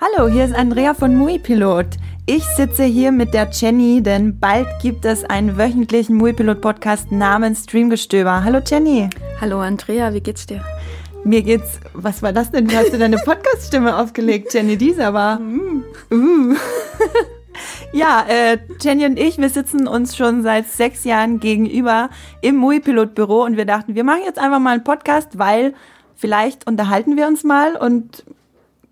Hallo, hier ist Andrea von Muipilot. Ich sitze hier mit der Jenny, denn bald gibt es einen wöchentlichen Muipilot-Podcast namens Streamgestöber. Hallo Jenny. Hallo Andrea, wie geht's dir? Mir geht's. Was war das denn? Wie hast du deine Podcast-Stimme aufgelegt, Jenny? Dieser war. Uh. Ja, äh, Jenny und ich, wir sitzen uns schon seit sechs Jahren gegenüber im Muipilot-Büro und wir dachten, wir machen jetzt einfach mal einen Podcast, weil vielleicht unterhalten wir uns mal und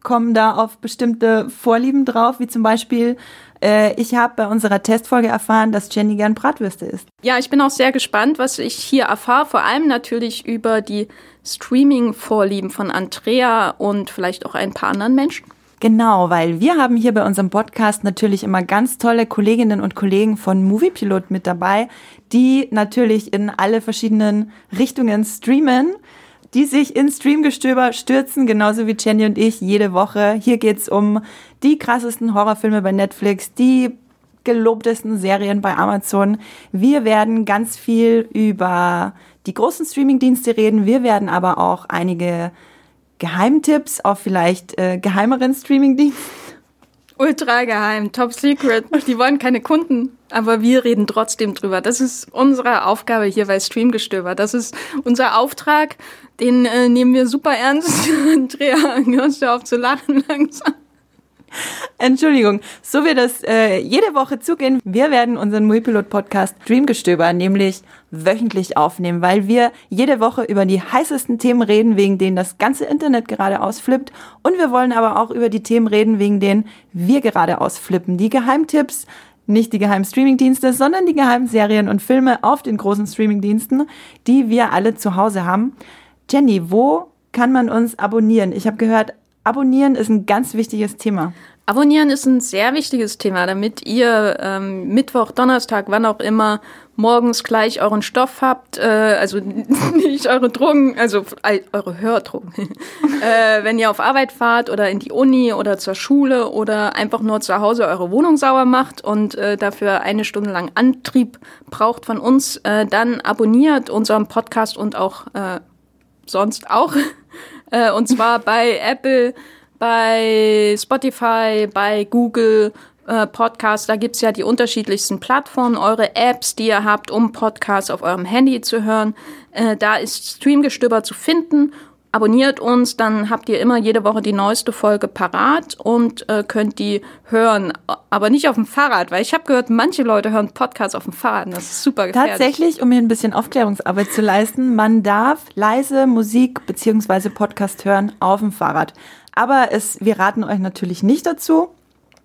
kommen da auf bestimmte Vorlieben drauf, wie zum Beispiel, äh, ich habe bei unserer Testfolge erfahren, dass Jenny gern Bratwürste isst. Ja, ich bin auch sehr gespannt, was ich hier erfahre, vor allem natürlich über die Streaming-Vorlieben von Andrea und vielleicht auch ein paar anderen Menschen. Genau, weil wir haben hier bei unserem Podcast natürlich immer ganz tolle Kolleginnen und Kollegen von Moviepilot mit dabei, die natürlich in alle verschiedenen Richtungen streamen, die sich in Streamgestöber stürzen, genauso wie Jenny und ich jede Woche. Hier geht's um die krassesten Horrorfilme bei Netflix, die gelobtesten Serien bei Amazon. Wir werden ganz viel über die großen Streamingdienste reden. Wir werden aber auch einige Geheimtipps auf vielleicht äh, geheimeren Streamingdiensten. Ultra geheim, top secret. Die wollen keine Kunden, aber wir reden trotzdem drüber. Das ist unsere Aufgabe hier bei Streamgestöber. Das ist unser Auftrag. Den äh, nehmen wir super ernst. Andrea, hörst du auf zu lachen langsam? Entschuldigung, so wird es äh, jede Woche zugehen. Wir werden unseren Muipilot-Podcast Dreamgestöber nämlich wöchentlich aufnehmen, weil wir jede Woche über die heißesten Themen reden, wegen denen das ganze Internet gerade ausflippt. Und wir wollen aber auch über die Themen reden, wegen denen wir gerade ausflippen. Die Geheimtipps, nicht die geheimen Streamingdienste, sondern die geheimen Serien und Filme auf den großen Streamingdiensten, die wir alle zu Hause haben. Jenny, wo kann man uns abonnieren? Ich habe gehört, abonnieren ist ein ganz wichtiges Thema. Abonnieren ist ein sehr wichtiges Thema, damit ihr ähm, Mittwoch, Donnerstag, wann auch immer morgens gleich euren Stoff habt, äh, also nicht eure Drogen, also äh, eure Hördrogen. äh, wenn ihr auf Arbeit fahrt oder in die Uni oder zur Schule oder einfach nur zu Hause eure Wohnung sauber macht und äh, dafür eine Stunde lang Antrieb braucht von uns, äh, dann abonniert unseren Podcast und auch äh, sonst auch. Äh, und zwar bei Apple, bei Spotify, bei Google äh, Podcasts. Da gibt's ja die unterschiedlichsten Plattformen, eure Apps, die ihr habt, um Podcasts auf eurem Handy zu hören. Äh, da ist Streamgestöber zu finden. Abonniert uns, dann habt ihr immer jede Woche die neueste Folge parat und äh, könnt die hören. Aber nicht auf dem Fahrrad, weil ich habe gehört, manche Leute hören Podcasts auf dem Fahrrad. Und das ist super gefährlich. Tatsächlich, um hier ein bisschen Aufklärungsarbeit zu leisten, man darf leise Musik beziehungsweise Podcast hören auf dem Fahrrad. Aber es, wir raten euch natürlich nicht dazu,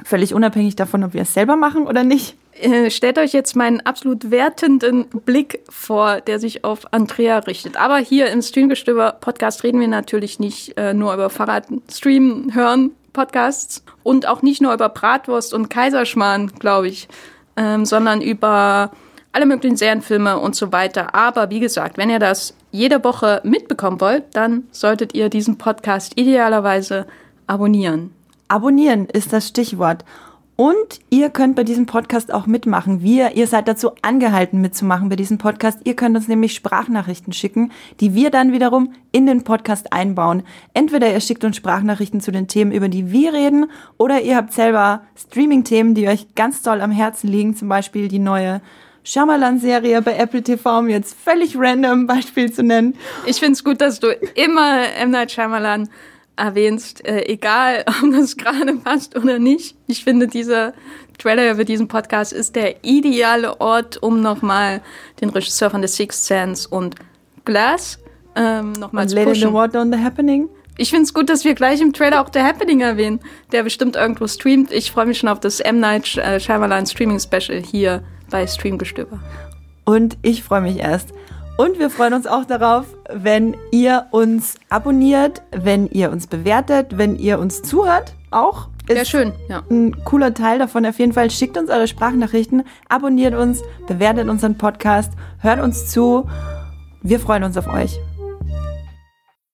völlig unabhängig davon, ob wir es selber machen oder nicht. Äh, stellt euch jetzt meinen absolut wertenden Blick vor, der sich auf Andrea richtet. Aber hier im Streamgestöber Podcast reden wir natürlich nicht äh, nur über Fahrrad, Stream, Hören, Podcasts und auch nicht nur über Bratwurst und Kaiserschmarrn, glaube ich, ähm, sondern über alle möglichen Serienfilme und so weiter. Aber wie gesagt, wenn ihr das jede Woche mitbekommen wollt, dann solltet ihr diesen Podcast idealerweise abonnieren. Abonnieren ist das Stichwort. Und ihr könnt bei diesem Podcast auch mitmachen. Wir, ihr seid dazu angehalten mitzumachen bei diesem Podcast. Ihr könnt uns nämlich Sprachnachrichten schicken, die wir dann wiederum in den Podcast einbauen. Entweder ihr schickt uns Sprachnachrichten zu den Themen, über die wir reden, oder ihr habt selber Streaming-Themen, die euch ganz doll am Herzen liegen. Zum Beispiel die neue Shyamalan-Serie bei Apple TV, um jetzt völlig random Beispiel zu nennen. Ich finde es gut, dass du immer M. Night Shyamalan erwähnst, äh, egal ob das gerade passt oder nicht. Ich finde, dieser Trailer für diesen Podcast ist der ideale Ort, um nochmal den Regisseur von The Sixth Sense und Glass ähm, nochmal zu pushen. Water on the Happening. Ich finde es gut, dass wir gleich im Trailer auch The Happening erwähnen, der bestimmt irgendwo streamt. Ich freue mich schon auf das M. Night äh, Shyamalan Streaming Special hier bei Streamgestöber. Und ich freue mich erst. Und wir freuen uns auch darauf, wenn ihr uns abonniert, wenn ihr uns bewertet, wenn ihr uns zuhört. Auch ist Sehr schön, ja. ein cooler Teil davon. Auf jeden Fall schickt uns eure Sprachnachrichten, abonniert uns, bewertet unseren Podcast, hört uns zu. Wir freuen uns auf euch.